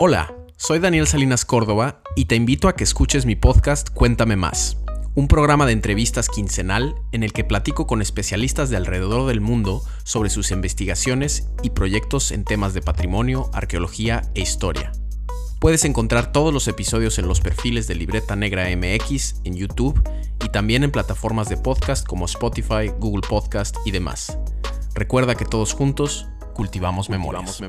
Hola, soy Daniel Salinas Córdoba y te invito a que escuches mi podcast Cuéntame más, un programa de entrevistas quincenal en el que platico con especialistas de alrededor del mundo sobre sus investigaciones y proyectos en temas de patrimonio, arqueología e historia. Puedes encontrar todos los episodios en los perfiles de Libreta Negra MX en YouTube y también en plataformas de podcast como Spotify, Google Podcast y demás. Recuerda que todos juntos cultivamos memorias.